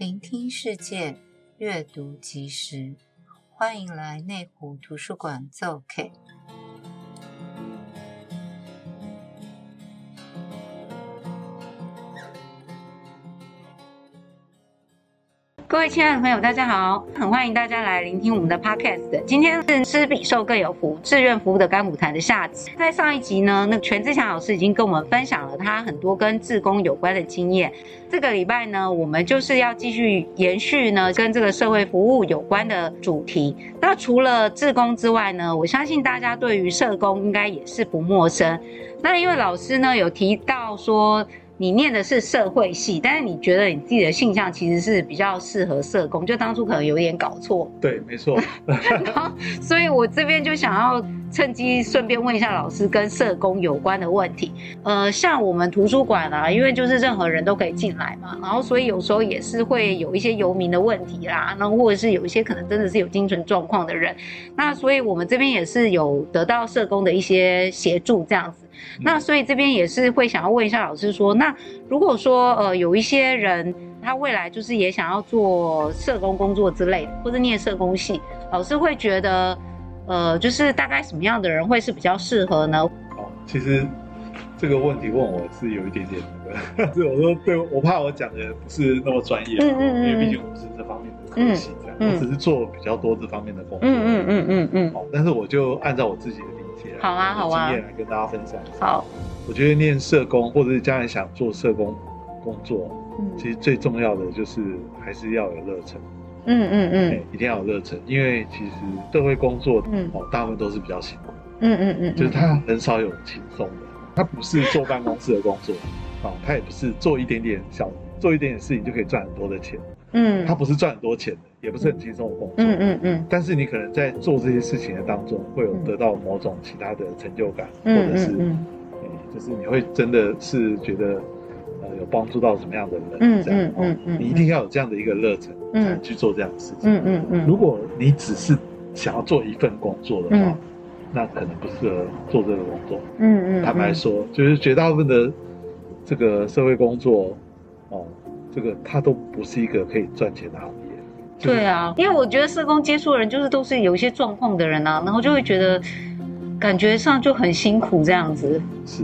聆听世界，阅读即时，欢迎来内湖图书馆做客。各位亲爱的朋友，大家好，很欢迎大家来聆听我们的 podcast。今天是吃比受更有福，志愿服务的甘苦谈的下集。在上一集呢，那全志强老师已经跟我们分享了他很多跟志工有关的经验。这个礼拜呢，我们就是要继续延续呢跟这个社会服务有关的主题。那除了志工之外呢，我相信大家对于社工应该也是不陌生。那因为老师呢有提到说，你念的是社会系，但是你觉得你自己的性向其实是比较适合社工，就当初可能有点搞错。对，没错。然后，所以我这边就想要趁机顺便问一下老师跟社工有关的问题。呃，像我们图书馆啊，因为就是任何人都可以进来嘛，然后所以有时候也是会有一些游民的问题啦，然后或者是有一些可能真的是有精神状况的人，那所以我们这边也是有得到社工的一些协助这样子。那所以这边也是会想要问一下老师说，那如果说呃有一些人他未来就是也想要做社工工作之类的，或者念社工系，老师会觉得呃就是大概什么样的人会是比较适合呢？哦，其实这个问题问我是有一点点那个，是我说对我怕我讲的不是那么专业，嗯嗯嗯，因为毕竟我不是这方面的科系，这样，嗯，我只是做比较多这方面的工作，嗯嗯嗯嗯嗯，好，但是我就按照我自己的。好啊，好啊，经验来跟大家分享一下。好，我觉得念社工或者是将来想做社工工作，嗯，其实最重要的就是还是要有热忱。嗯嗯嗯，一定要有热忱，因为其实社会工作，嗯，哦，大部分都是比较辛苦。嗯嗯嗯，就是他很少有轻松的，他不是坐办公室的工作，哦，他也不是做一点点小做一点点事情就可以赚很多的钱。嗯，他不是赚很多钱的。也不是很轻松的工作，嗯嗯嗯，但是你可能在做这些事情的当中，会有得到某种其他的成就感，或者是，就是你会真的是觉得，呃，有帮助到什么样的人，这样，嗯嗯，你一定要有这样的一个热忱，才能去做这样的事情，嗯嗯嗯。如果你只是想要做一份工作的话，那可能不适合做这个工作，嗯嗯。坦白说，就是绝大部分的这个社会工作，哦，这个它都不是一个可以赚钱的行业。对啊，因为我觉得社工接触的人就是都是有一些状况的人啊，然后就会觉得感觉上就很辛苦这样子。是，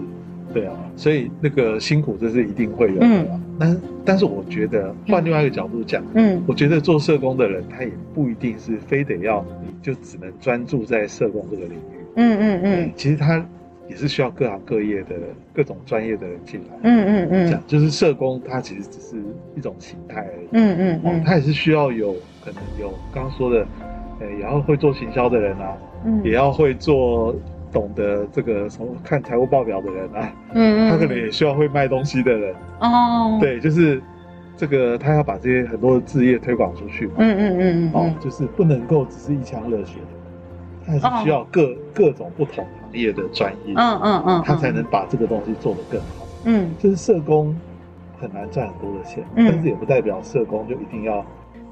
对啊，所以那个辛苦这是一定会有的。嗯，但但是我觉得换另外一个角度讲，嗯，我觉得做社工的人他也不一定是非得要你就只能专注在社工这个领域。嗯嗯嗯，其实他。也是需要各行各业的各种专业的人进来，嗯嗯嗯，讲就是社工，它其实只是一种形态而已，嗯嗯嗯，它也是需要有可能有刚刚说的，呃，也要会做行销的人啊，嗯，也要会做懂得这个什么看财务报表的人啊，嗯嗯，他可能也需要会卖东西的人，哦，对，就是这个他要把这些很多的置业推广出去嘛，嗯嗯嗯，哦，就是不能够只是一腔热血，他还是需要各各种不同。业的专业，嗯嗯嗯，他才能把这个东西做得更好。嗯，就是社工很难赚很多的钱，但是也不代表社工就一定要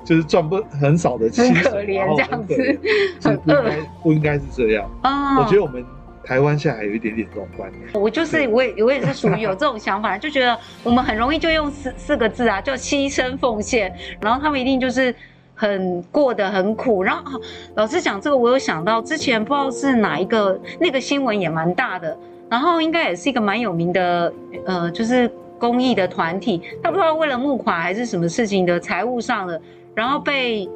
就是赚不很少的钱，可怜这样子，很不应该不应该是这样。啊，我觉得我们台湾现在还有一点点这种观念。我就是我也我也是属于有这种想法，就觉得我们很容易就用四四个字啊，叫牺牲奉献，然后他们一定就是。很过得很苦，然后老师讲这个，我有想到之前不知道是哪一个那个新闻也蛮大的，然后应该也是一个蛮有名的，呃，就是公益的团体，他不知道为了募款还是什么事情的财务上的，然后被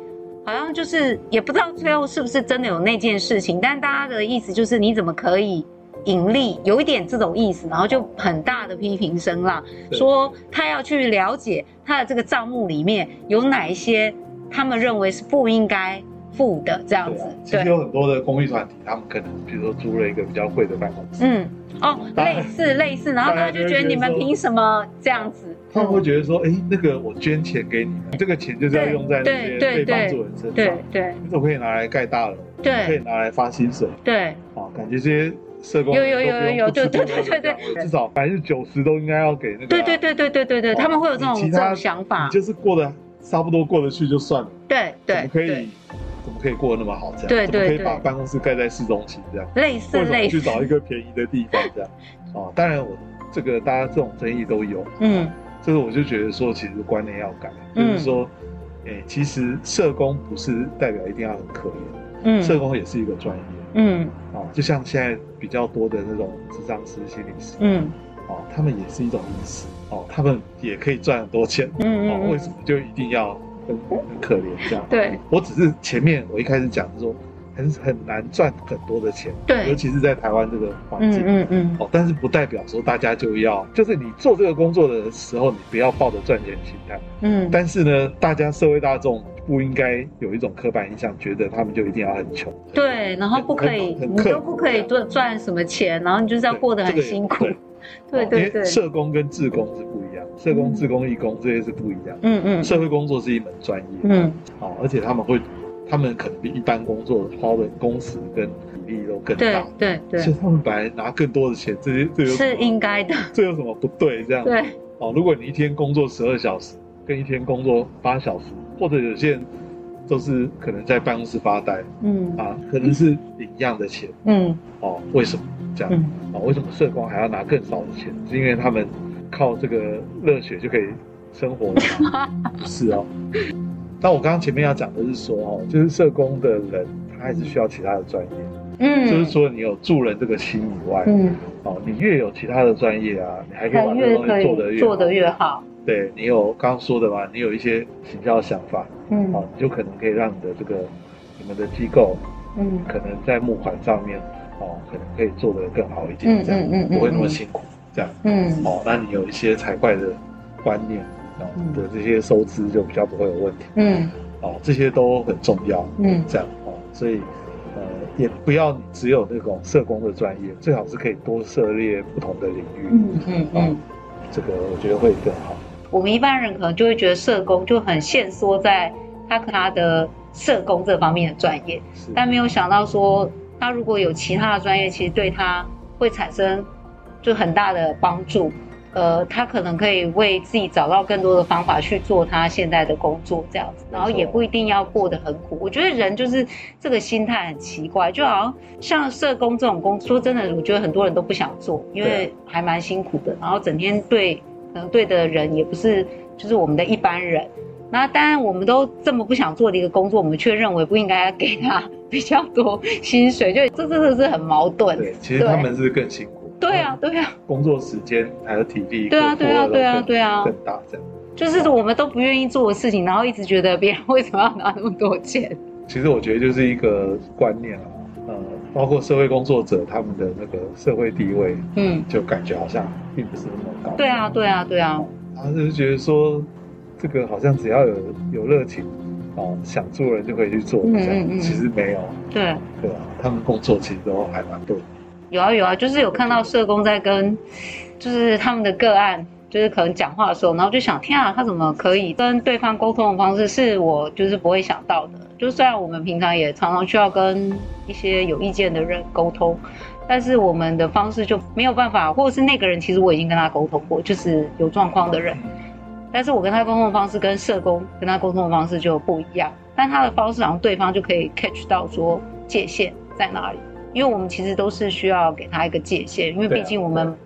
好像就是也不知道最后是不是真的有那件事情，但大家的意思就是你怎么可以盈利，有一点这种意思，然后就很大的批评声浪，说他要去了解他的这个账目里面有哪一些。他们认为是不应该付的这样子，其实有很多的公益团体，他们可能比如说租了一个比较贵的办公室，嗯，哦，类似类似，然后他就觉得你们凭什么这样子？他们会觉得说，哎，那个我捐钱给你们，这个钱就是要用在那些被帮助人身上，对对，你怎么可以拿来盖大楼？对，可以拿来发薪水？对，啊，感觉这些社工有有有有有，对对对对对，至少百分之九十都应该要给那个，对对对对对对对，他们会有这种这种想法，你就是过得。差不多过得去就算了。对对，怎么可以？怎么可以过得那么好？这样，对对，怎么可以把办公室盖在市中心这样？类似类似，去找一个便宜的地方这样。哦，当然我这个大家这种争议都有。嗯。这个我就觉得说，其实观念要改，嗯、就是说，哎、欸，其实社工不是代表一定要很可怜，嗯，社工也是一个专业，嗯，啊，就像现在比较多的那种智商师、心理师，嗯，哦，他们也是一种医师，哦，他们也可以赚很多钱，嗯，哦，为什么就一定要很很可怜这样？对，我只是前面我一开始讲是说。很很难赚很多的钱，对，尤其是在台湾这个环境，嗯嗯哦，但是不代表说大家就要，就是你做这个工作的时候，你不要抱着赚钱心态，嗯，但是呢，大家社会大众不应该有一种刻板印象，觉得他们就一定要很穷，对，然后不可以，你都不可以赚赚什么钱，然后你就是要过得很辛苦，对对对，社工跟志工是不一样，社工、志工、义工这些是不一样，嗯嗯，社会工作是一门专业，嗯，好，而且他们会。他们可能比一般工作花的工时跟比例都更大，对对对，所以他们本来拿更多的钱，这些这是应该的，这有什么不对？这样对。哦，如果你一天工作十二小时，跟一天工作八小时，或者有些人都是可能在办公室发呆，嗯。啊，可能是领一样的钱，嗯。哦，为什么这样？哦，为什么社工还要拿更少的钱？是因为他们靠这个热血就可以生活吗？不 是哦。但我刚刚前面要讲的是说，哦，就是社工的人，他还是需要其他的专业，嗯，就是说你有助人这个心以外，嗯，哦，你越有其他的专业啊，你还可以把这个东西做得越做得越好。对，你有刚刚说的嘛，你有一些行销想法，嗯，哦，你就可能可以让你的这个你们的机构，嗯，可能在募款上面，哦，可能可以做得更好一点，这样，嗯嗯，不会那么辛苦，这样，嗯，哦，那你有一些财会的观念。的这些收支就比较不会有问题。嗯，哦，这些都很重要。嗯，这样哦，所以呃，也不要只有那种社工的专业，最好是可以多涉猎不同的领域。嗯嗯嗯，这个我觉得会更好。我们一般人可能就会觉得社工就很限缩在他他的社工这方面的专业，但没有想到说他如果有其他的专业，其实对他会产生就很大的帮助。呃，他可能可以为自己找到更多的方法去做他现在的工作，这样子，然后也不一定要过得很苦。我觉得人就是这个心态很奇怪，就好像像社工这种工作，说真的，我觉得很多人都不想做，因为还蛮辛苦的，然后整天对可能对的人也不是就是我们的一般人。那当然，我们都这么不想做的一个工作，我们却认为不应该给他 比较多薪水，就这真的是很矛盾。对，其实他们是更辛苦。对啊，对啊，工作时间还有体力，对啊，对啊，对啊，对啊，更大这样，就是我们都不愿意做的事情，然后一直觉得别人为什么要拿那么多钱？其实我觉得就是一个观念啊，呃，包括社会工作者他们的那个社会地位，嗯，就感觉好像并不是那么高。对啊，对啊，对啊，然后就是觉得说，这个好像只要有有热情，哦，想做人就可以去做，嗯嗯嗯，其实没有，对，对啊，他们工作其实都还蛮多。有啊有啊，就是有看到社工在跟，就是他们的个案，就是可能讲话的时候，然后就想，天啊，他怎么可以跟对方沟通的方式是我就是不会想到的。就虽然我们平常也常常需要跟一些有意见的人沟通，但是我们的方式就没有办法，或者是那个人其实我已经跟他沟通过，就是有状况的人，但是我跟他沟通的方式跟社工跟他沟通的方式就不一样，但他的方式好像对方就可以 catch 到说界限在哪里。因为我们其实都是需要给他一个界限，因为毕竟我们，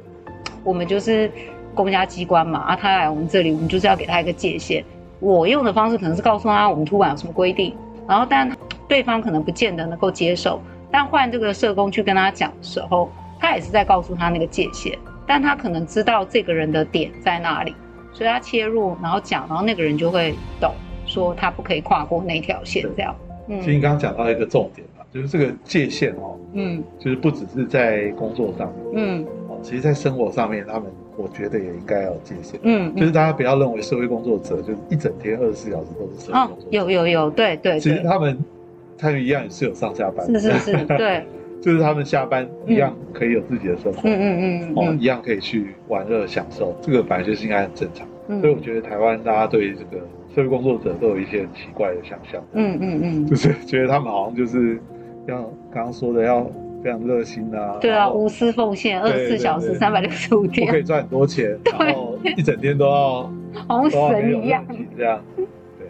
我们就是公家机关嘛，啊，他来我们这里，我们就是要给他一个界限。我用的方式可能是告诉他我们图管有什么规定，然后但对方可能不见得能够接受。但换这个社工去跟他讲的时候，他也是在告诉他那个界限，但他可能知道这个人的点在哪里，所以他切入然后讲，然后那个人就会懂，说他不可以跨过那条线这样。嗯，其实你刚刚讲到一个重点。就是这个界限哦，嗯，就是不只是在工作上面，嗯，哦，其实，在生活上面，他们我觉得也应该要有界限，嗯，就是大家不要认为社会工作者就是一整天二十四小时都是社会工作者，有有有，对对，其实他们他们一样也是有上下班，是是是，对，就是他们下班一样可以有自己的生活，嗯嗯嗯，哦，一样可以去玩乐享受，这个本来就是应该很正常，所以我觉得台湾大家对于这个社会工作者都有一些很奇怪的想象，嗯嗯嗯，就是觉得他们好像就是。要刚刚说的要非常热心啊，对啊，无私奉献，二十四小时三百六十五天，我可以赚很多钱，然后一整天都要 好像神一样。这样。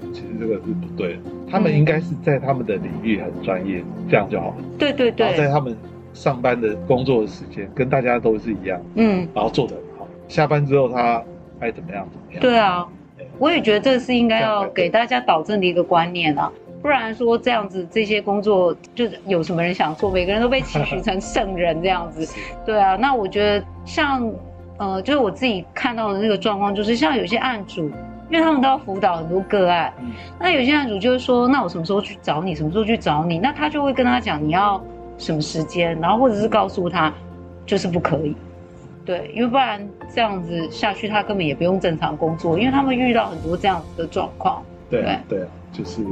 对，其实这个是不对的，他们应该是在他们的领域很专业，这样就好了。对对对，然后在他们上班的工作的时间跟大家都是一样，嗯，然后做得很好。下班之后他爱怎么样怎么样。对啊，我也觉得这是应该要给大家导正的一个观念啊，不然说这样子这些工作就是有什么人想做，每个人都被期许成圣人这样子。对啊，那我觉得像呃，就是我自己看到的那个状况，就是像有些案主，因为他们都要辅导很多个案，那有些案主就是说，那我什么时候去找你？什么时候去找你？那他就会跟他讲你要什么时间，然后或者是告诉他就是不可以。对，因为不然这样子下去，他根本也不用正常工作，因为他们遇到很多这样子的状况。对对啊，就是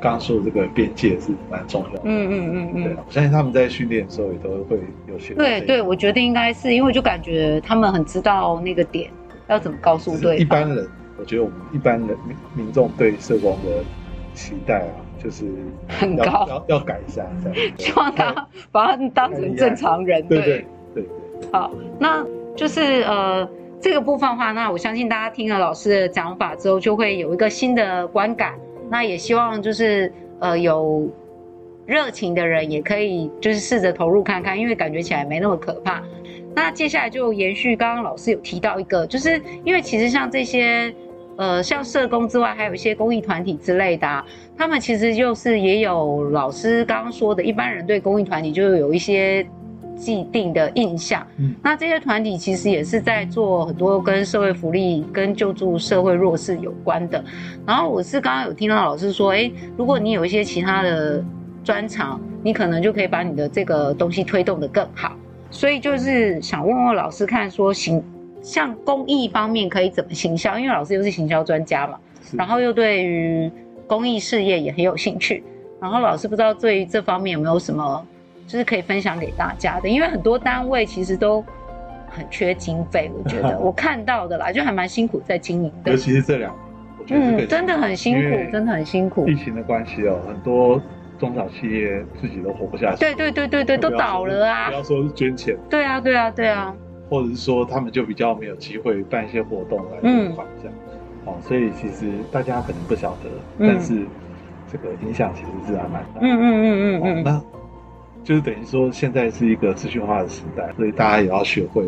刚刚说的这个边界是蛮重要的。嗯嗯嗯嗯。对，我相信他们在训练的时候也都会有些。对对，我觉得应该是因为就感觉他们很知道那个点要怎么告诉对方。一般人，我觉得我们一般的民民众对社工的期待啊，就是很高，要要改一下这样。希望他 把他当成正常人。对对对。好，那。就是呃这个部分的话，那我相信大家听了老师的讲法之后，就会有一个新的观感。那也希望就是呃有热情的人也可以就是试着投入看看，因为感觉起来没那么可怕。那接下来就延续刚刚老师有提到一个，就是因为其实像这些呃像社工之外，还有一些公益团体之类的啊，他们其实就是也有老师刚刚说的，一般人对公益团体就有一些。既定的印象，嗯，那这些团体其实也是在做很多跟社会福利、跟救助社会弱势有关的。然后我是刚刚有听到老师说，诶，如果你有一些其他的专长，你可能就可以把你的这个东西推动的更好。所以就是想问问老师，看说行，像公益方面可以怎么行销？因为老师又是行销专家嘛，然后又对于公益事业也很有兴趣。然后老师不知道对于这方面有没有什么？就是可以分享给大家的，因为很多单位其实都很缺经费，我觉得 我看到的啦，就还蛮辛苦在经营的。尤其是这两年，嗯，真的很辛苦，真的很辛苦。疫情的关系哦，很多中小企业自己都活不下去。对对对对对，都倒了啊！不要说是捐钱。对啊对啊对啊。或者是说他们就比较没有机会办一些活动来捐款这样。哦，所以其实大家可能不晓得，但是这个影响其实是还蛮大。嗯嗯嗯嗯嗯。那。就是等于说，现在是一个资讯化的时代，所以大家也要学会，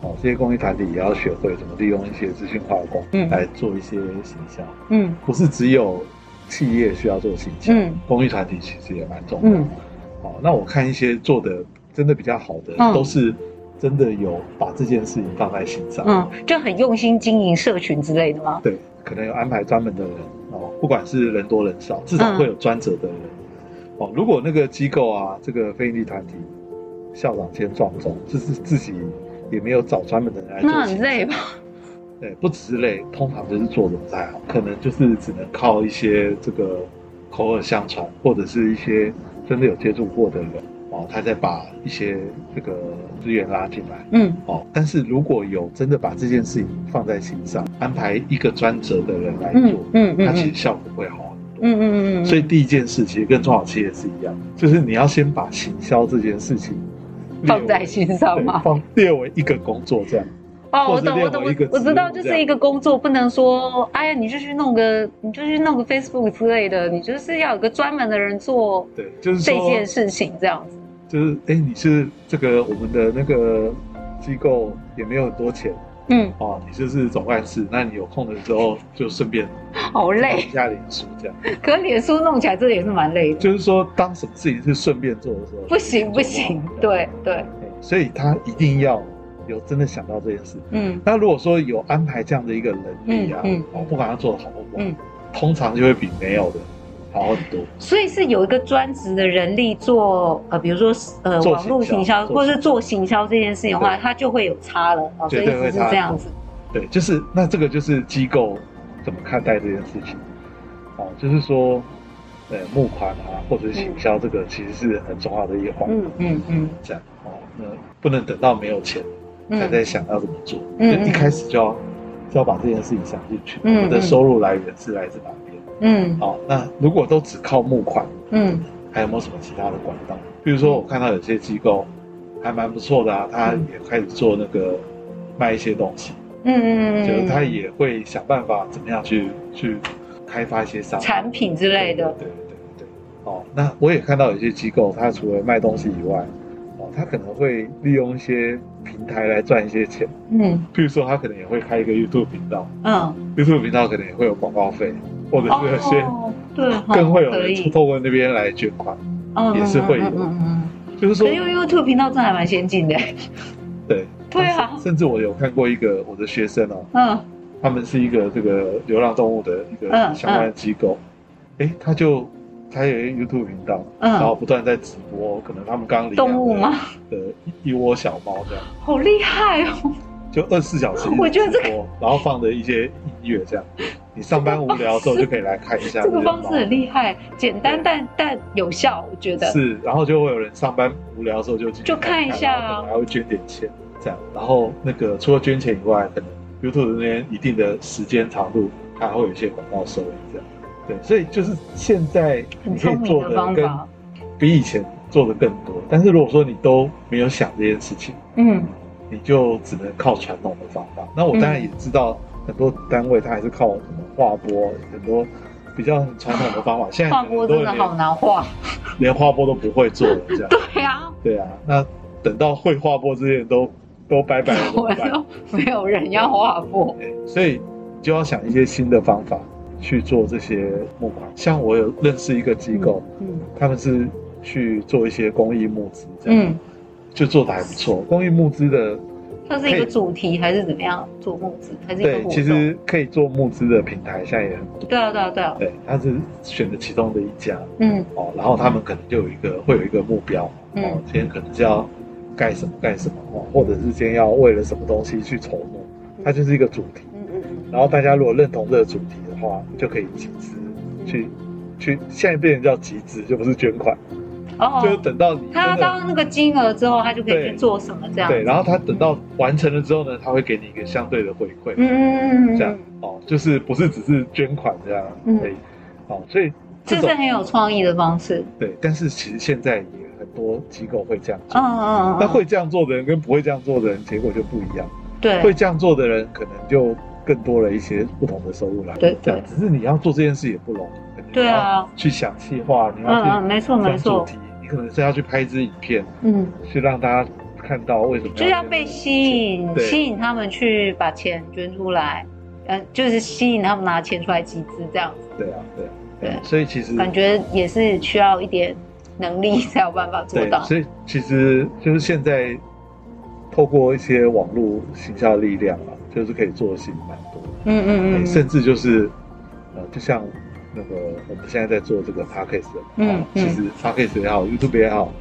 哦，这些公益团体也要学会怎么利用一些资讯化的工具来做一些行销。嗯，不是只有企业需要做行销，嗯，公益团体其实也蛮重要的。嗯，好，那我看一些做的真的比较好的，嗯，都是真的有把这件事情放在心上，嗯，就很用心经营社群之类的吗？对，可能有安排专门的人哦，不管是人多人少，至少会有专责的人。嗯哦，如果那个机构啊，这个非营利团体校长兼撞钟，就是自己也没有找专门的人来做，那很累吧？对，不只是累，通常就是做的不太好，可能就是只能靠一些这个口耳相传，或者是一些真的有接触过的人哦，他再把一些这个资源拉进来。嗯，哦，但是如果有真的把这件事情放在心上，安排一个专责的人来做，嗯嗯，他其实效果会好。嗯嗯嗯嗯，所以第一件事其实跟中小企业是一样，就是你要先把行销这件事情放在心上嘛，放列为一个工作这样。哦，我懂我懂，我我知道就是一个工作，不能说哎呀，你就去弄个，你就去弄个 Facebook 之类的，你就是要有个专门的人做，对，就是这件事情这样子。就是哎，你是这个我们的那个机构也没有很多钱。嗯，哦，你就是总干事，那你有空的时候就顺便好累一下脸书这样。可脸书弄起来这也是蛮累的。就是说，当什么事情是顺便做的时候，不行不行，对对。所以他一定要有真的想到这件事。嗯，那如果说有安排这样的一个能力啊嗯，哦，不管他做的好不好，嗯，通常就会比没有的。好很多，所以是有一个专职的人力做呃，比如说呃网络行销，或者是做行销这件事情的话，他就会有差了啊。所以是这样子。对，就是那这个就是机构怎么看待这件事情哦，就是说呃募款啊，或者是行销这个其实是很重要的一环。嗯嗯嗯，这样哦，那不能等到没有钱才在想要怎么做，就一开始就要就要把这件事情想进去。我们的收入来源是来自哪边？嗯，好，那如果都只靠募款，嗯，还有没有什么其他的管道？比如说，我看到有些机构还蛮不错的啊，他也开始做那个卖一些东西，嗯嗯嗯，就是他也会想办法怎么样去去开发一些商产品之类的，对对对对。哦，那我也看到有些机构，他除了卖东西以外，哦，哦，他可能会利用一些平台来赚一些钱，嗯，譬如说他可能也会开一个 YouTube 频道，嗯，YouTube 频道可能也会有广告费，或者是有些、哦、对，更会有人透过那边来捐款，也是会有，嗯嗯嗯，就是说，因为 YouTube 频道真的还蛮先进的，对，对啊，甚至我有看过一个我的学生哦，嗯，他们是一个这个流浪动物的一个相关的机构，哎，他就。他有一个 YouTube 频道，嗯，然后不断在直播，可能他们刚领养动物吗？的一窝小猫这样，好厉害哦！就二十四小时 我觉得这个，然后放的一些音乐这样，你上班无聊的时候就可以来看一下。这个方式很厉害，简单但但有效，我觉得是。然后就会有人上班无聊的时候就就看一下，还会捐点钱这样。然后那个除了捐钱以外，可能 YouTube 那边一定的时间长度，它还会有一些广告收益这样。对，所以就是现在你可以做的跟比以前做的更多，但是如果说你都没有想这件事情，嗯，你就只能靠传统的方法。那我当然也知道很多单位它还是靠什么画拨，很多比较传统的方法。现在画拨真的好难画，连画拨都不会做了，这样。对啊，对啊。那等到会画拨之前都都拜拜了，没有人要画拨，所以就要想一些新的方法。去做这些募款，像我有认识一个机构，嗯，嗯，他们是去做一些公益募资，这样，嗯，就做的还不错。公益募资的，它是一个主题还是怎么样做募资？还是对，其实可以做募资的平台现在也很多。对啊，对啊，对啊。对，他是选择其中的一家，嗯，哦，然后他们可能就有一个会有一个目标，嗯，哦，今天可能就要干什么干什么，哦，或者是今天要为了什么东西去筹募，它就是一个主题，嗯嗯嗯。然后大家如果认同这个主题。话就可以集资，去去，现在变成叫集资，就不是捐款。哦，就是等到你他到那个金额之后，他就可以去做什么这样。对，然后他等到完成了之后呢，他会给你一个相对的回馈。嗯嗯嗯，这样哦，就是不是只是捐款这样。嗯，哦，所以这是很有创意的方式。对，但是其实现在也很多机构会这样做。嗯嗯嗯。那会这样做的人跟不会这样做的人，结果就不一样。对，会这样做的人可能就。更多了一些不同的收入来源，对，这样。只是你要做这件事也不容易，对啊，去想计划，你要去，嗯，没错没错，你可能是要去拍一支影片，嗯，去让大家看到为什么，就要被吸引，吸引他们去把钱捐出来，嗯，就是吸引他们拿钱出来集资这样子。对啊，对，对，所以其实感觉也是需要一点能力才有办法做到。所以其实就是现在透过一些网络行销的力量啊。就是可以做的事情蛮多的，嗯嗯嗯，甚至就是，呃，就像那个我们现在在做这个 podcast，嗯，其实 podcast 也好，YouTube 也好，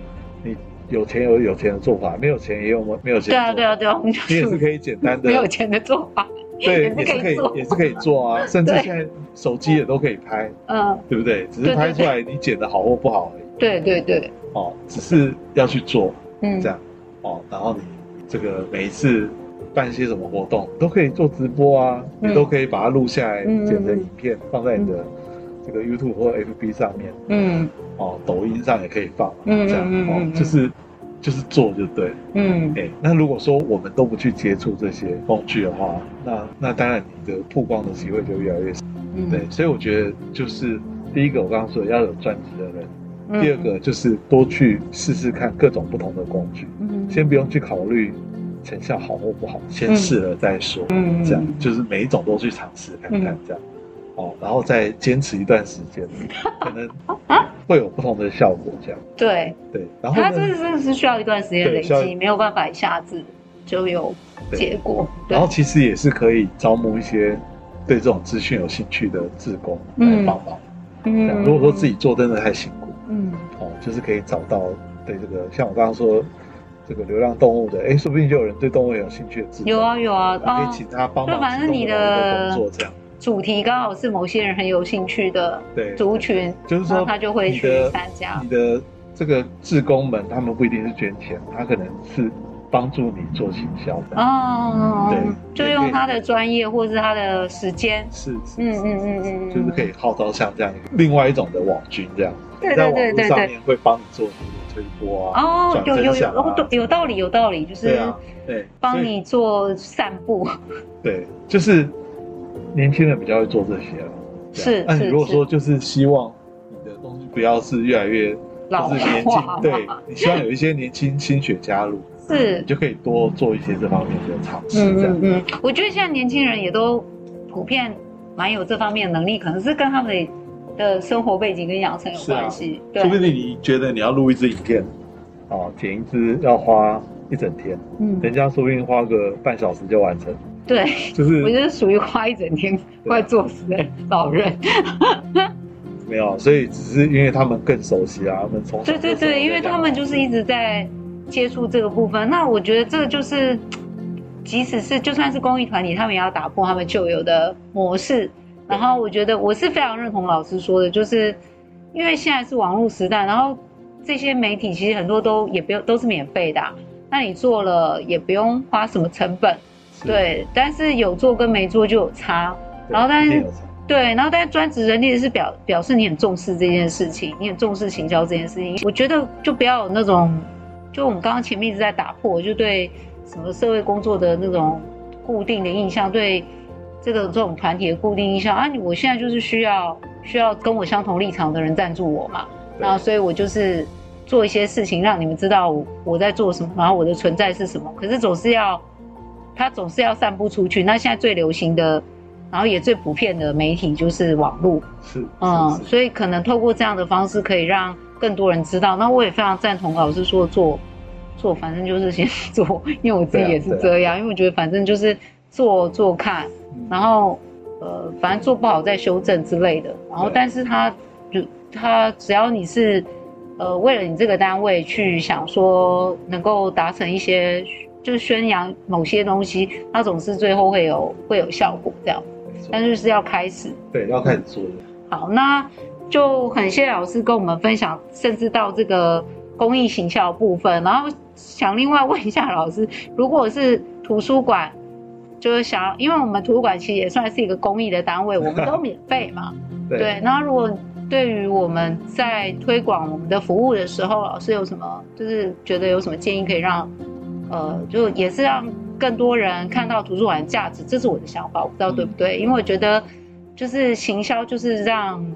你有钱有有钱的做法，没有钱也有没有钱。对啊对啊对啊，你也是可以简单的没有钱的做法，对，也是可以也是可以做啊，甚至现在手机也都可以拍，嗯，对不对？只是拍出来你剪的好或不好而已。对对对，哦，只是要去做，嗯，这样，哦，然后你这个每一次。办一些什么活动都可以做直播啊，嗯、你都可以把它录下来，剪成影片，放在你的这个 YouTube 或 FB 上面。嗯，哦，抖音上也可以放，嗯，这样哦，就是就是做就对。嗯，哎、欸，那如果说我们都不去接触这些工具的话，那那当然你的曝光的机会就越来越少。嗯，对，所以我觉得就是第一个我刚刚说的要有专职的人，嗯、第二个就是多去试试看各种不同的工具。嗯，先不用去考虑。成效好或不好，先试了再说。嗯，这样就是每一种都去尝试看看，这样，哦，然后再坚持一段时间，可能会有不同的效果。这样，对对。然后它这真的是需要一段时间累积，没有办法一下子就有结果。然后其实也是可以招募一些对这种资讯有兴趣的志工来帮忙。嗯，如果说自己做真的太辛苦，嗯，哦，就是可以找到对这个，像我刚刚说。这个流浪动物的，哎，说不定就有人对动物有兴趣的。有啊有啊，可以请他帮忙。就反正你的工作这样，主题刚好是某些人很有兴趣的族群，就是说他就会去参加。你的这个志工们，他们不一定是捐钱，他可能是帮助你做行销的。哦，对，就用他的专业或是他的时间。是，嗯嗯嗯嗯，就是可以号召像这样另外一种的网军这样，在网络上面会帮你做。推波啊！哦，有有有哦，有道理，有道理，就是对，帮你做散步。对，就是年轻人比较会做这些了。是，那你如果说就是希望你的东西不要是越来越老就是年轻，对，你希望有一些年轻心血加入，是，你就可以多做一些这方面的尝试。这样，嗯嗯，我觉得现在年轻人也都普遍蛮有这方面的能力，可能是跟他们的生活背景跟养成有关系。对，说不定你觉得你要录一支影片，哦，剪一支要花一整天，嗯，人家说不定花个半小时就完成。对，就是我觉得属于花一整天快作死的老人。没有，所以只是因为他们更熟悉啊，他们从 对对对，因为他们就是一直在接触这个部分。那我觉得这个就是，即使是就算是公益团体，他们也要打破他们旧有的模式。然后我觉得我是非常认同老师说的，就是因为现在是网络时代，然后这些媒体其实很多都也不用都是免费的啊，那你做了也不用花什么成本，对。但是有做跟没做就有差，然后但是。对，然后但是专职人力是表表示你很重视这件事情，你很重视行销这件事情。我觉得就不要有那种，就我们刚刚前面一直在打破，就对什么社会工作的那种固定的印象，对这个这种团体的固定印象啊，我现在就是需要需要跟我相同立场的人赞助我嘛，那所以我就是做一些事情让你们知道我在做什么，然后我的存在是什么。可是总是要，它总是要散布出去。那现在最流行的。然后也最普遍的媒体就是网络，是，嗯，所以可能透过这样的方式可以让更多人知道。那我也非常赞同老师说做，做反正就是先 做，因为我自己也是这样，因为我觉得反正就是做做看，然后呃，反正做不好再修正之类的。然后，但是他就他只要你是呃为了你这个单位去想说能够达成一些，就是宣扬某些东西，他总是最后会有会有效果这样。但就是要开始，对，要开始做的。好，那就很谢谢老师跟我们分享，甚至到这个公益行销部分。然后想另外问一下老师，如果是图书馆，就是想，因为我们图书馆其实也算是一个公益的单位，我们都免费嘛。对。对。那如果对于我们在推广我们的服务的时候，老师有什么，就是觉得有什么建议可以让，呃，就也是让。更多人看到图书馆的价值，这是我的想法，我不知道对不对？嗯、因为我觉得，就是行销，就是让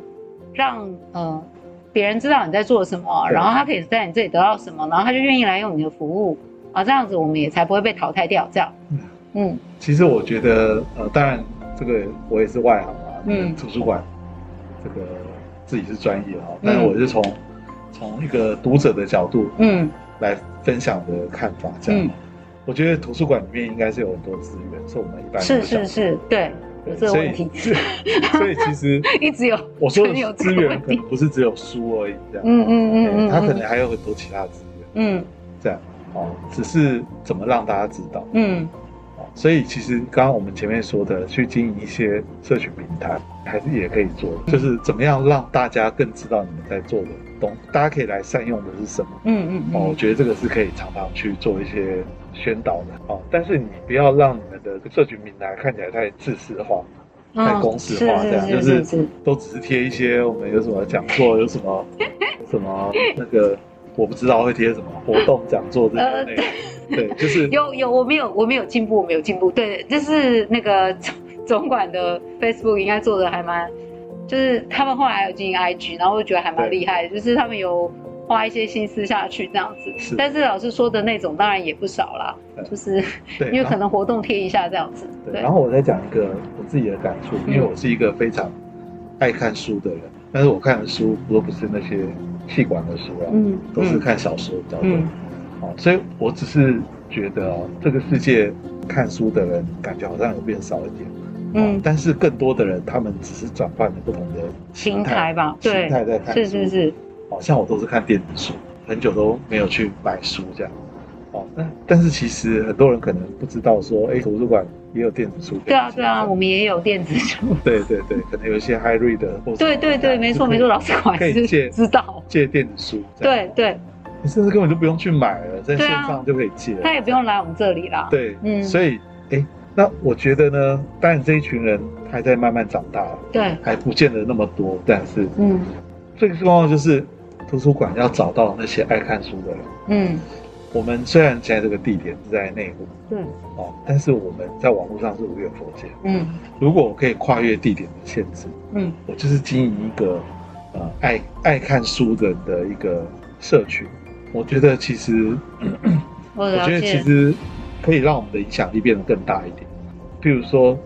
让呃别人知道你在做什么，然后他可以在你这里得到什么，然后他就愿意来用你的服务啊，这样子我们也才不会被淘汰掉。这样，嗯，嗯其实我觉得，呃，当然这个我也是外行啊，嗯，图书馆这个自己是专业啊，但是我是从从、嗯、一个读者的角度，嗯，来分享的看法，这样。嗯我觉得图书馆里面应该是有很多资源，是我们一般是是是，对，有这个问题。所以，所以其实 一直有我说的资源，可能不是只有书而已，这样。嗯嗯嗯嗯，它可能还有很多其他资源。嗯，这样哦，只是怎么让大家知道。嗯，所以其实刚刚我们前面说的，去经营一些社群平台，还是也可以做，就是怎么样让大家更知道你们在做的东，大家可以来善用的是什么。嗯嗯哦，我觉得这个是可以常常去做一些。宣导的哦，但是你不要让你们的社群平台看起来太自私化、哦、太公式化，这样就是都只是贴一些我们有什么讲座，有什么什么那个我不知道会贴什么活动讲座这些内容，呃、对，就是有有我没有我没有进步，我没有进步，对，就是那个总总管的 Facebook 应该做的还蛮，就是他们后来有经营 IG，然后我觉得还蛮厉害的，就是他们有。花一些心思下去这样子，是但是老师说的那种当然也不少啦，就是因为可能活动贴一下这样子。对，对然后我再讲一个我自己的感触，因为我是一个非常爱看书的人，嗯、但是我看的书都不是那些气管的书啊，嗯，都是看小说比较多。嗯，好，所以我只是觉得哦，这个世界看书的人感觉好像有变少一点，嗯，但是更多的人他们只是转换了不同的心态吧，对，心态在看书，是是是。好像我都是看电子书，很久都没有去买书这样。哦，但但是其实很多人可能不知道说，哎，图书馆也有电子书。对啊，对啊，我们也有电子书。对对对，可能有一些 high read 的，或对对对，没错没错，老师还是借知道借电子书。对对，你甚至根本就不用去买了，在线上就可以借。他也不用来我们这里啦。对，嗯，所以哎，那我觉得呢，当然这一群人还在慢慢长大，对，还不见得那么多，但是嗯，最重要的就是。图书馆要找到那些爱看书的人。嗯，我们虽然现在这个地点是在内湖，对，哦，但是我们在网络上是无远弗届。嗯，如果我可以跨越地点的限制，嗯，我就是经营一个呃爱爱看书的的一个社群。我觉得其实，我，我觉得其实可以让我们的影响力变得更大一点。譬如说，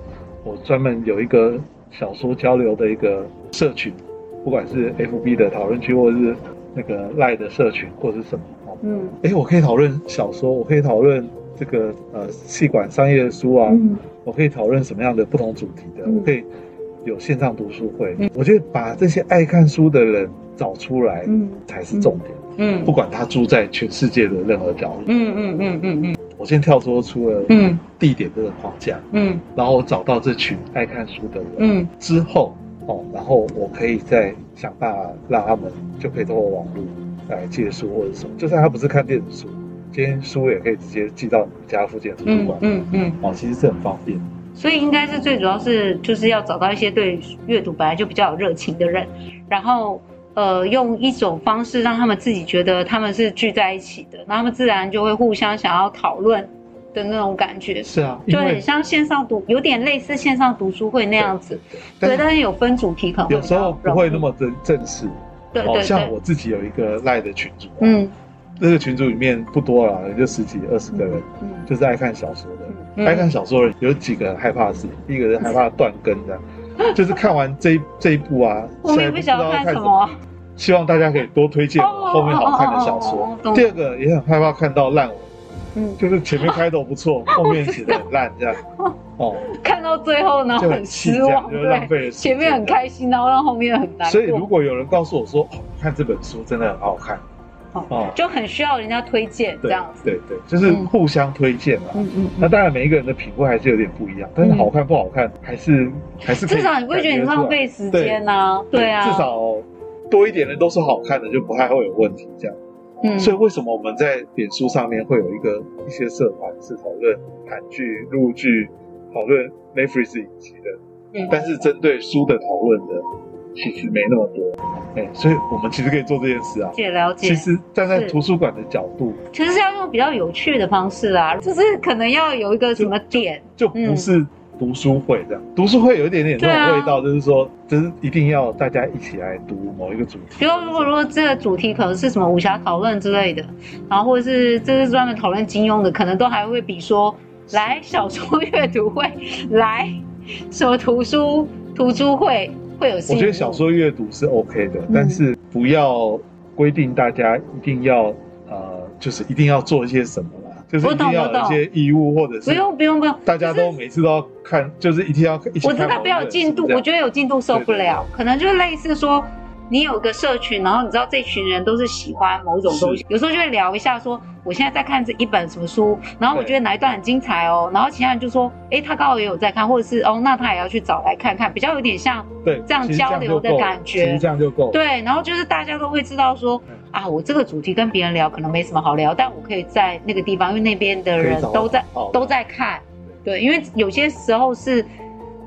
我专门有一个小说交流的一个社群，不管是 FB 的讨论区，或者是那个 Line 的社群，或者是什么哦。嗯。哎、欸，我可以讨论小说，我可以讨论这个呃气管商业的书啊，嗯、我可以讨论什么样的不同主题的，嗯、我可以有线上读书会。嗯、我觉得把这些爱看书的人找出来，嗯，才是重点。嗯。嗯，不管他住在全世界的任何角落，嗯嗯嗯嗯嗯，我先跳脱出了嗯。地点这个框架，嗯，然后我找到这群爱看书的人，嗯，之后哦，然后我可以再想办法让他们就可以通过网络来借书或者什么，就算他不是看电子书，今天书也可以直接寄到你们家附近的图书馆，嗯嗯，哦，其实是很方便。所以应该是最主要是就是要找到一些对阅读本来就比较有热情的人，然后。呃，用一种方式让他们自己觉得他们是聚在一起的，那他们自然就会互相想要讨论的那种感觉。是啊，就很像线上读，有点类似线上读书会那样子。对，对，但是有分主题，可能有时候不会那么正正式。对对对。像我自己有一个赖的群组，嗯，那个群组里面不多了，也就十几二十个人，嗯，就是爱看小说的，嗯、爱看小说的人有几个人害怕的事情，第一个人害怕断更的。就是看完这一这一部啊，我也不知道看什么。希望大家可以多推荐后面好看的小说。第二个也很害怕看到烂尾，嗯，就是前面开头不错，后面写的很烂这样。哦，看到最后呢，很失望，就浪费了。前面很开心，然后让后面很难。所以如果有人告诉我说，看这本书真的很好看。哦，就很需要人家推荐这样子，对对，就是互相推荐嘛。嗯嗯。那当然，每一个人的品味还是有点不一样，但是好看不好看，还是还是至少你不会觉得你浪费时间呐？对啊，至少多一点的都是好看的，就不太会有问题这样。嗯。所以为什么我们在点书上面会有一个一些社团是讨论韩剧、陆剧，讨论 Netflix 影集的，嗯，但是针对书的讨论的。其实没那么多，哎、欸，所以我们其实可以做这件事啊。了解了解。其实站在图书馆的角度，其实是要用比较有趣的方式啊，就是可能要有一个什么点，就，就不是读书会这样。嗯、读书会有一点点这种味道，就是说，就是一定要大家一起来读某一个主题。比如如果如果这个主题可能是什么武侠讨论之类的，然后或者是这是专门讨论金庸的，可能都还会比说来小说阅读会，来什么图书图书会。我觉得小说阅读是 OK 的，嗯、但是不要规定大家一定要呃，就是一定要做一些什么啦，就是一定要有一些义务或者是不用不用不用，大家都每次都要看，就是、就是一定要一起看。我知道不要有进度，我觉得有进度受不了，可能就是类似说。你有个社群，然后你知道这群人都是喜欢某种东西，有时候就会聊一下说，我现在在看这一本什么书，然后我觉得哪一段很精彩哦，然后其他人就说，哎，他刚好也有在看，或者是哦，那他也要去找来看看，比较有点像对这样交流的感觉，其实这样就够。对，然后就是大家都会知道说，啊，我这个主题跟别人聊可能没什么好聊，但我可以在那个地方，因为那边的人都在都在看，对，因为有些时候是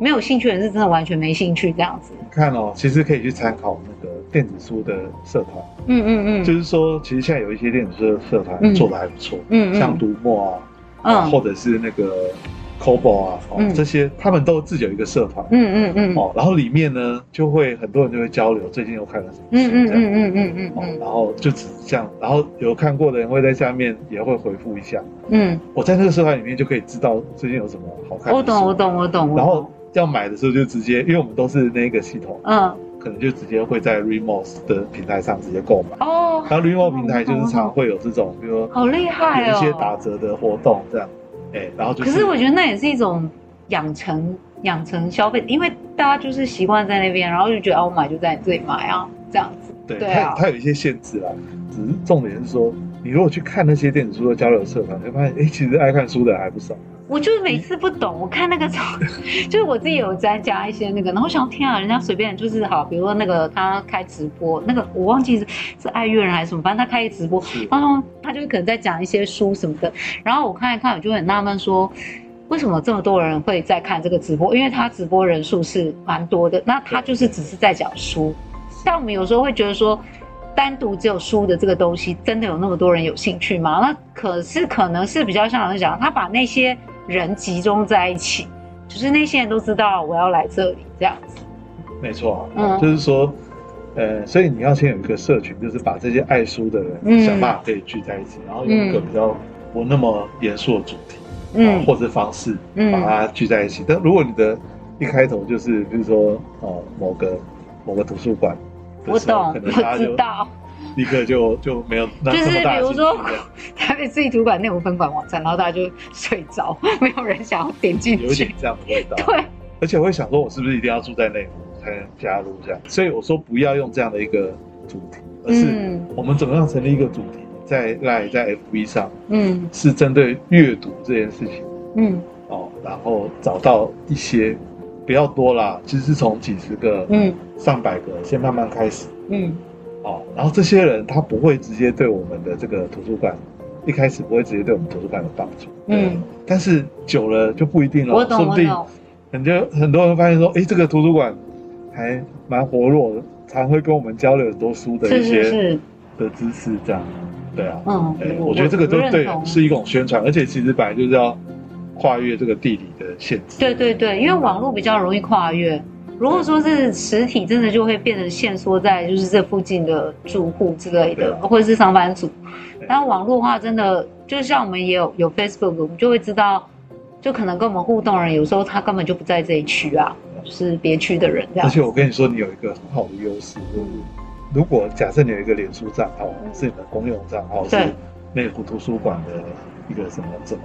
没有兴趣的人是真的完全没兴趣这样子。看哦，其实可以去参考那个。电子书的社团，嗯嗯嗯，就是说，其实现在有一些电子书的社团做的还不错，嗯，像读墨啊，嗯，或者是那个 c o b o 啊，哦，这些他们都自己有一个社团，嗯嗯嗯，哦，然后里面呢，就会很多人就会交流，最近又看了什么书，嗯嗯嗯嗯嗯嗯，然后就只这样，然后有看过的人会在下面也会回复一下，嗯，我在那个社团里面就可以知道最近有什么好看的，我懂我懂我懂，然后要买的时候就直接，因为我们都是那个系统，嗯。可能就直接会在 Readmoo 的平台上直接购买。哦，然后 Readmoo 平台就是常会有这种，比如说好厉害哦，有一些打折的活动这样，哎，然后就可是我觉得那也是一种养成养成消费，因为大家就是习惯在那边，然后就觉得哦，我买就在你这里买啊，这样子。对，它它有一些限制啦，只是重点是说，你如果去看那些电子书的交流社团，你会发现哎，其实爱看书的人还不少。我就是每次不懂，我看那个，就是我自己有在加一些那个，然后想天啊，人家随便就是好，比如说那个他开直播，那个我忘记是是爱乐人还是什么，反正他开一直播，然后他就可能在讲一些书什么的，然后我看一看，我就很纳闷说，为什么这么多人会在看这个直播？因为他直播人数是蛮多的，那他就是只是在讲书，但我们有时候会觉得说，单独只有书的这个东西，真的有那么多人有兴趣吗？那可是可能是比较像老师讲，他把那些。人集中在一起，就是那些人都知道我要来这里这样子。没错，嗯，就是说，呃，所以你要先有一个社群，就是把这些爱书的人想办法可以聚在一起，然后有一个比较不那么严肃的主题，嗯，或者方式把它聚在一起。但如果你的一开头就是，比如说哦，某个某个图书馆，我懂，可能他就立刻就就没有 那，就是比如说台北市立图书馆内湖分管网站，然后大家就睡着，没有人想要点进去，有点这样的味道。对，而且我会想说，我是不是一定要住在内湖才能加入这样？所以我说不要用这样的一个主题，而是我们怎么样成立一个主题，在赖在 FB 上，嗯，是针对阅读这件事情，嗯，哦，然后找到一些不要多啦，其实是从几十个，嗯，上百个，先慢慢开始，嗯。哦，然后这些人他不会直接对我们的这个图书馆，一开始不会直接对我们图书馆有帮助，嗯，但是久了就不一定了，我懂，说不定很多很多人发现说，哎，这个图书馆还蛮活络的，常会跟我们交流很多书的一些的知识，这样，对啊，嗯，我觉得这个都对，是一种宣传，而且其实本来就是要跨越这个地理的限制，对对对，因为网络比较容易跨越。如果说是实体，真的就会变成限缩在就是这附近的住户之类的，或者是上班族。然后网络的话，真的就像我们也有有 Facebook，我们就会知道，就可能跟我们互动的人，有时候他根本就不在这一区啊，就是别区的人这样。而且我跟你说，你有一个很好的优势，就是如果假设你有一个脸书账号，是你的公用账号，是内湖图书馆的一个什么什么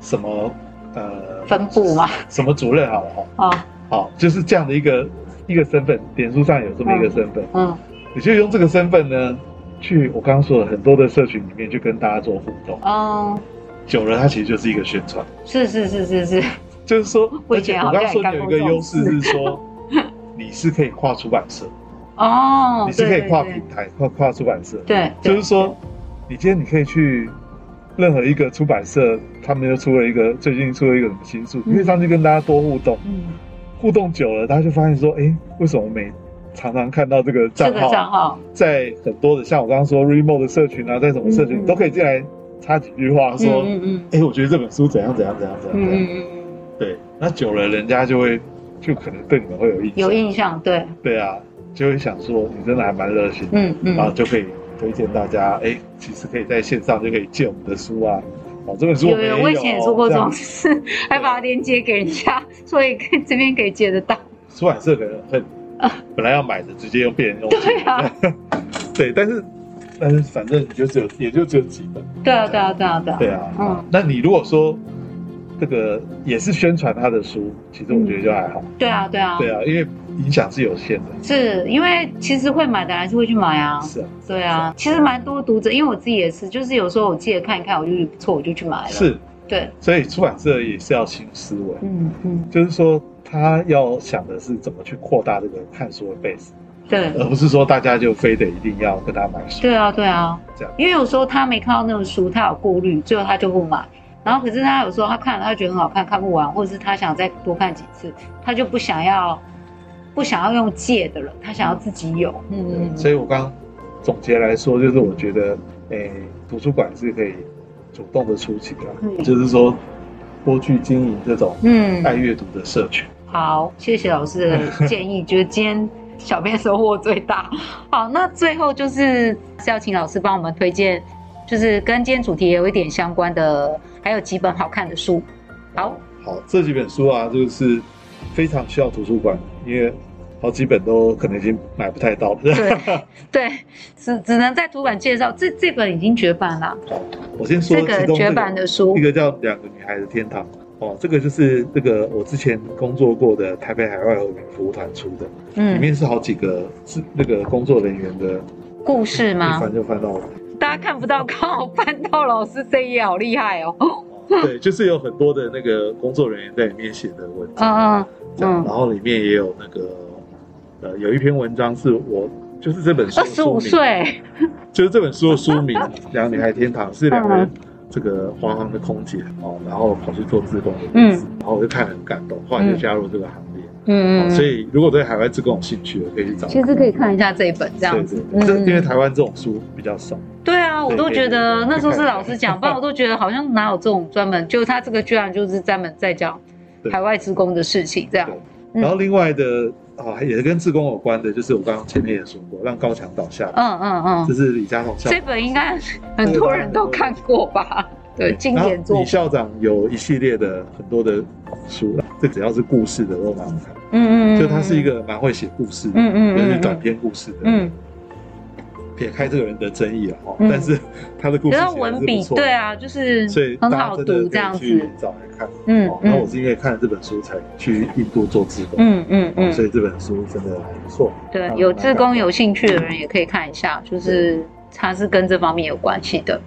什么呃分部吗？什么主任好了哈。啊。好，就是这样的一个一个身份，脸书上有这么一个身份，嗯，嗯，你就用这个身份呢，去我刚刚说的很多的社群里面去跟大家做互动，哦，久了它其实就是一个宣传，是是是是是，就是说，而且我刚刚说你有一个优势是说，你是可以跨出版社，哦，你是可以跨平台跨跨出版社，对，就是说，你今天你可以去任何一个出版社，他们又出了一个最近出了一个什么新书，你可以上去跟大家多互动，嗯。互动久了，他就发现说：“哎，为什么每常常看到这个账号，账号在很多的像我刚刚说 remote 的社群啊，在什么社群、嗯、都可以进来插几句话，说：嗯嗯哎，我觉得这本书怎样怎样怎样怎样。嗯嗯嗯。对，那久了，人家就会就可能对你们会有印象。有印象，对。对啊，就会想说你真的还蛮热心，嗯嗯，然后就可以推荐大家，哎，其实可以在线上就可以借我们的书啊。”哦，这本书有有，我以前也做过这种事，还把它链接给人家，所以可以这边可以接得到。出版社可能会，本来要买的，直接用别人用。对啊，对，但是但是反正就只有，也就只有几本。对啊，对啊，对啊，对啊。对啊，嗯，那你如果说这个也是宣传他的书，其实我觉得就还好。对啊，对啊，对啊，因为。影响是有限的，是因为其实会买的还是会去买啊。是啊，对啊，其实蛮多读者，因为我自己也是，就是有时候我记得看一看，我就不错，我就去买了。是，对，所以出版社也是要新思维，嗯嗯，就是说他要想的是怎么去扩大这个看书的 base，对，而不是说大家就非得一定要跟他买书。对啊，对啊，这样，因为有时候他没看到那本书，他有顾虑，最后他就不买。然后可是他有时候他看了，他觉得很好看，看不完，或者是他想再多看几次，他就不想要。不想要用借的了，他想要自己有。嗯，所以我刚总结来说，就是我觉得，诶，图书馆是可以主动的出击的，嗯、就是说多去经营这种嗯爱阅读的社群。好，谢谢老师的建议，觉 得今天小编收获最大。好，那最后就是是要请老师帮我们推荐，就是跟今天主题也有一点相关的，还有几本好看的书。好，好，这几本书啊，就是非常需要图书馆，因为。好几本都可能已经买不太到了。对 对，只只能在图书馆介绍。这这本已经绝版了。我先说这个绝版的书，一个叫《两个女孩的天堂》哦，这个就是这个我之前工作过的台北海外和平服务团出的，嗯，里面是好几个是那个工作人员的故事吗？翻就翻到了，大家看不到，刚好翻到老师这一页，好厉害哦。对，就是有很多的那个工作人员在里面写的文章，嗯嗯，然后里面也有那个。呃，有一篇文章是我就是这本书二十五岁，就是这本书的书名 《两个女孩天堂》，是两个这个华航的空姐哦，然后跑去做自工的故事，然后我就看了很感动，后来就加入这个行列。嗯，所以如果对海外志工有兴趣的，可以去找。其实可以看一下这一本这样子，因为台湾这种书比较少。对啊，我都觉得那时候是老师讲，不然我都觉得好像哪有这种专门，就他这个居然就是专门在讲海外志工的事情这样。然后另外的。啊，也是跟自宫有关的，就是我刚刚前面也说过，让高墙倒下。嗯嗯嗯，这是李家宏校长。这本应该很多人都看过吧？对，经典作。李校长有一系列的很多的书，这只要是故事的都蛮好看。嗯嗯，就他是一个蛮会写故事的，嗯嗯，就是短篇故事的。嗯。撇开这个人的争议了哈，但是他的故事写文笔对啊，就是所以很好读这样子。找来看，嗯，然后我是因为看了这本书才去印度做志工，嗯嗯嗯，所以这本书真的还不错。对，有志工有兴趣的人也可以看一下，就是他是跟这方面有关系的。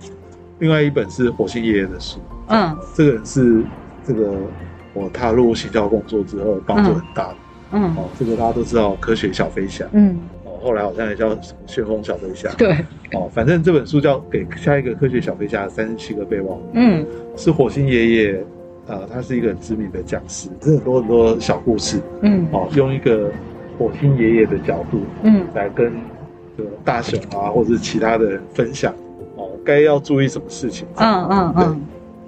另外一本是火星爷爷的书，嗯，这个人是这个我踏入行销工作之后帮助很大的，嗯，哦，这个大家都知道科学小飞侠，嗯。后来好像也叫什么旋风小飞侠，对，哦，反正这本书叫《给下一个科学小飞侠的三十七个备忘录》，嗯，是火星爷爷，呃，他是一个很知名的讲师，很多很多小故事，嗯，哦，用一个火星爷爷的角度，嗯，来跟这个大雄啊，或者是其他的人分享，哦，该要注意什么事情，嗯嗯嗯，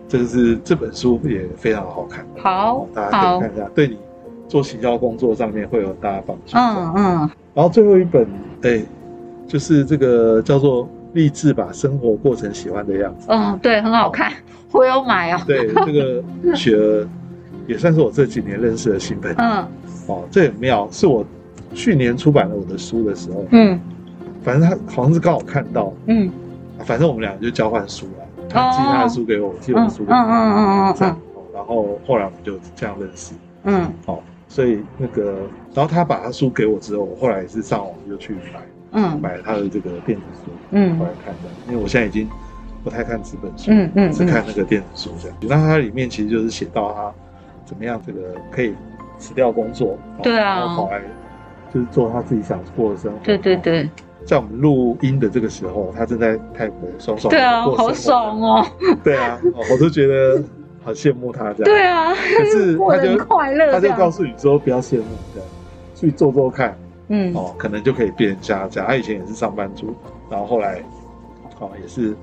这个是这本书也非常好看，好，大家可以看一下，对你做行销工作上面会有很大的帮助，嗯嗯。然后最后一本，哎，就是这个叫做《励志把生活过成喜欢的样子》。嗯，对，很好看，我有买哦。对，这个雪儿也算是我这几年认识的新朋友。嗯。哦，这很妙，是我去年出版了我的书的时候，嗯，反正他好像是刚好看到，嗯，反正我们俩就交换书了，他寄他的书给我，我寄我的书给他，嗯嗯嗯嗯嗯，然后后来我们就这样认识，嗯，好。所以那个，然后他把他书给我之后，我后来也是上网就去买，嗯，买了他的这个电子书，嗯，后来看的，因为我现在已经不太看纸本书，嗯嗯，只看那个电子书这样。那它里面其实就是写到他怎么样这个可以辞掉工作，对啊，然后跑来就是做他自己想过的生活。对对对，在我们录音的这个时候，他正在泰国爽爽，对啊，好爽哦，对啊，我都觉得。好羡慕他这样，对啊，可是 他就快乐，他就告诉你说不要羡慕这样，去做做看，嗯，哦，可能就可以变家这样。他以前也是上班族，然后后来，哦，也是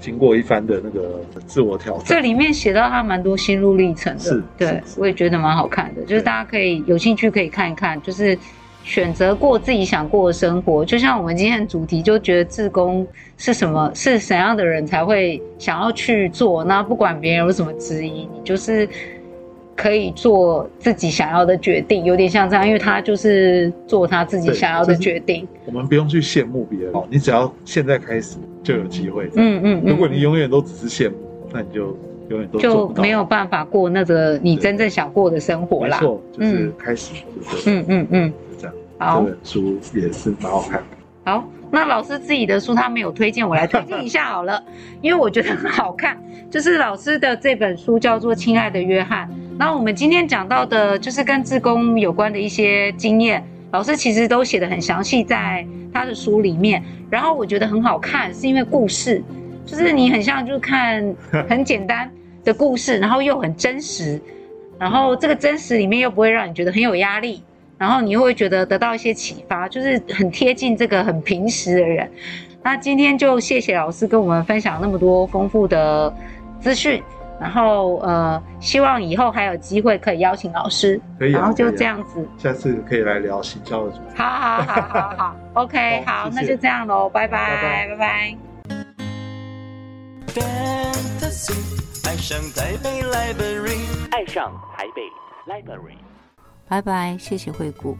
经过一番的那个自我挑战。这里面写到他蛮多心路历程的，是，对，我也觉得蛮好看的，就是大家可以有兴趣可以看一看，就是。选择过自己想过的生活，就像我们今天的主题，就觉得自工是什么，是怎样的人才会想要去做？那不管别人有什么质疑，你就是可以做自己想要的决定，有点像这样，因为他就是做他自己想要的决定。我们不用去羡慕别人，你只要现在开始就有机会。嗯嗯，如果你永远都只是羡慕，那你就永远都就没有办法过那个你真正想过的生活啦。没错，就是开始。嗯嗯嗯。好，这本书也是蛮好看的。好，那老师自己的书他没有推荐，我来推荐一下好了，因为我觉得很好看。就是老师的这本书叫做《亲爱的约翰》。那我们今天讲到的，就是跟自工有关的一些经验，老师其实都写的很详细在他的书里面。然后我觉得很好看，是因为故事，就是你很像就是看 很简单的故事，然后又很真实，然后这个真实里面又不会让你觉得很有压力。然后你又会觉得得到一些启发，就是很贴近这个很平时的人。那今天就谢谢老师跟我们分享那么多丰富的资讯。然后呃，希望以后还有机会可以邀请老师。可以、啊。然后就这样子。下次可以来聊行销的主题。好好好好好，OK，好，好谢谢那就这样喽，拜拜拜拜。爱上台北 Library，爱上台北 Library。拜拜，谢谢惠顾。